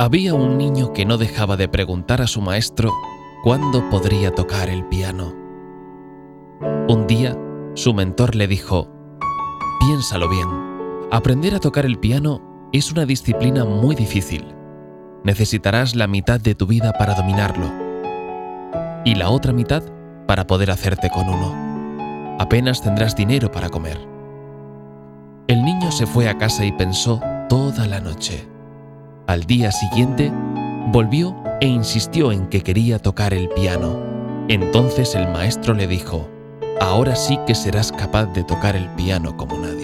Había un niño que no dejaba de preguntar a su maestro cuándo podría tocar el piano. Un día, su mentor le dijo, Piénsalo bien, aprender a tocar el piano es una disciplina muy difícil. Necesitarás la mitad de tu vida para dominarlo y la otra mitad para poder hacerte con uno. Apenas tendrás dinero para comer. El niño se fue a casa y pensó toda la noche. Al día siguiente, volvió e insistió en que quería tocar el piano. Entonces el maestro le dijo, ahora sí que serás capaz de tocar el piano como nadie.